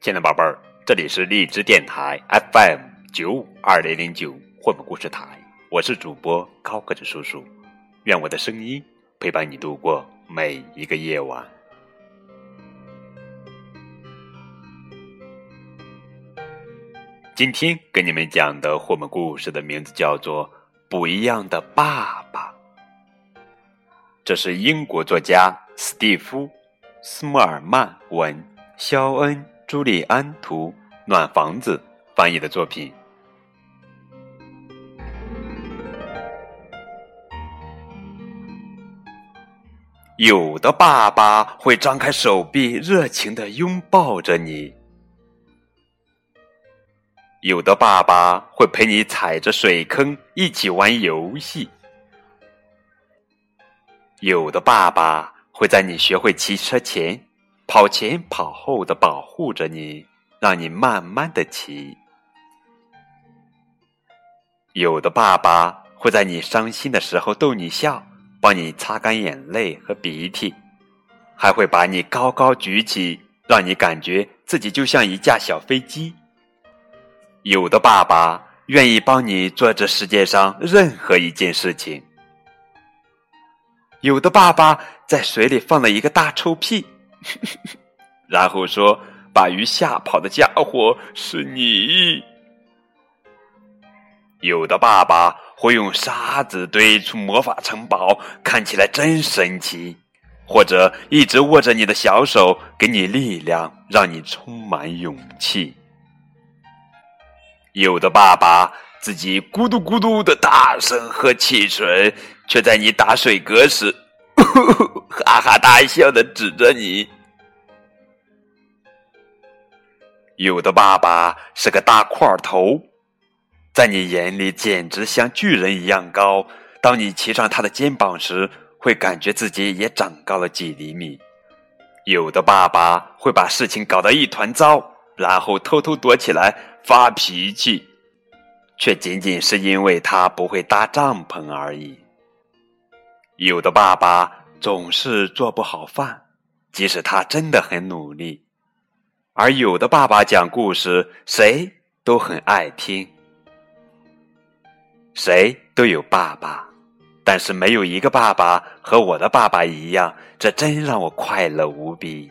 亲爱的宝贝儿，这里是荔枝电台 FM 九五二零零九绘本故事台，我是主播高个子叔叔，愿我的声音陪伴你度过每一个夜晚。今天给你们讲的绘本故事的名字叫做《不一样的爸爸》，这是英国作家斯蒂夫·斯莫尔曼文，肖恩·朱利安图，暖房子翻译的作品。有的爸爸会张开手臂，热情的拥抱着你。有的爸爸会陪你踩着水坑一起玩游戏，有的爸爸会在你学会骑车前跑前跑后的保护着你，让你慢慢的骑；有的爸爸会在你伤心的时候逗你笑，帮你擦干眼泪和鼻涕，还会把你高高举起，让你感觉自己就像一架小飞机。有的爸爸愿意帮你做这世界上任何一件事情，有的爸爸在水里放了一个大臭屁，然后说：“把鱼吓跑的家伙是你。”有的爸爸会用沙子堆出魔法城堡，看起来真神奇，或者一直握着你的小手，给你力量，让你充满勇气。有的爸爸自己咕嘟咕嘟的大声喝汽水，却在你打水嗝时，哈哈大笑的指着你。有的爸爸是个大块头，在你眼里简直像巨人一样高。当你骑上他的肩膀时，会感觉自己也长高了几厘米。有的爸爸会把事情搞得一团糟。然后偷偷躲起来发脾气，却仅仅是因为他不会搭帐篷而已。有的爸爸总是做不好饭，即使他真的很努力；而有的爸爸讲故事，谁都很爱听。谁都有爸爸，但是没有一个爸爸和我的爸爸一样，这真让我快乐无比。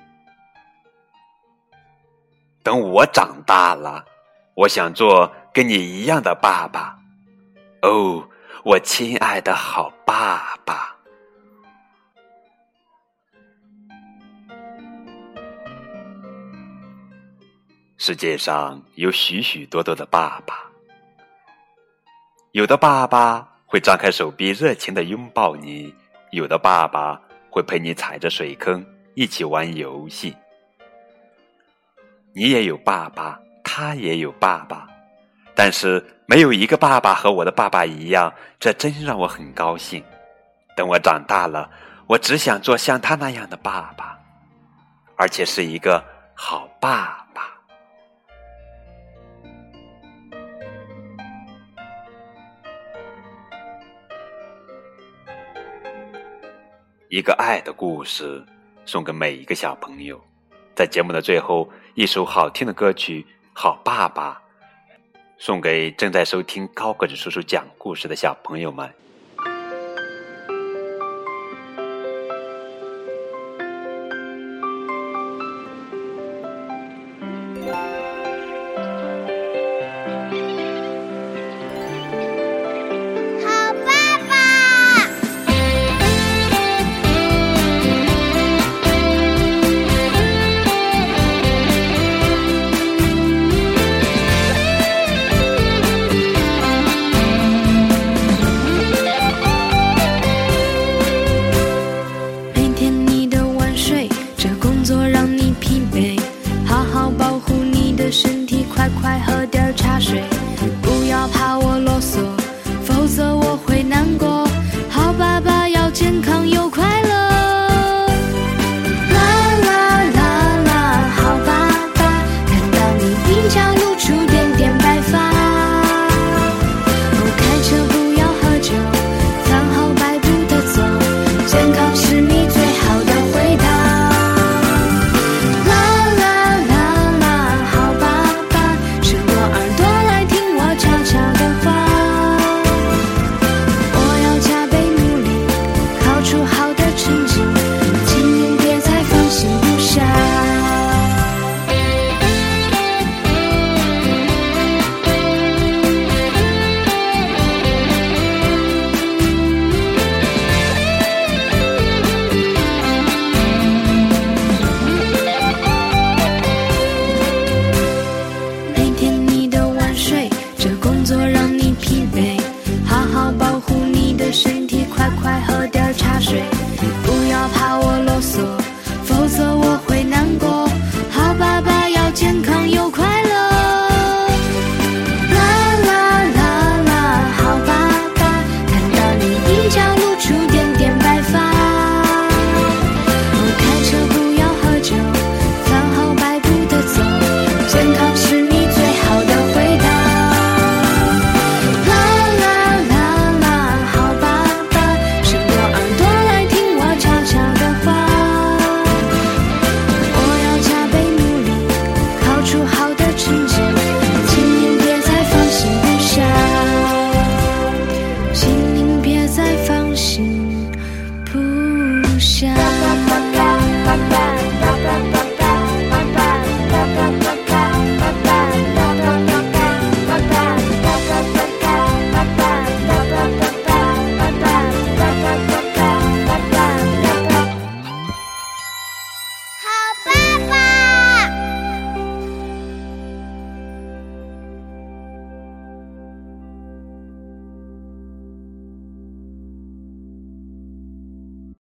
等我长大了，我想做跟你一样的爸爸。哦，我亲爱的好爸爸。世界上有许许多多的爸爸，有的爸爸会张开手臂热情的拥抱你，有的爸爸会陪你踩着水坑一起玩游戏。你也有爸爸，他也有爸爸，但是没有一个爸爸和我的爸爸一样，这真让我很高兴。等我长大了，我只想做像他那样的爸爸，而且是一个好爸。一个爱的故事，送给每一个小朋友。在节目的最后，一首好听的歌曲《好爸爸》，送给正在收听高个子叔叔讲故事的小朋友们。让你疲惫好好保护你的身体快快和出好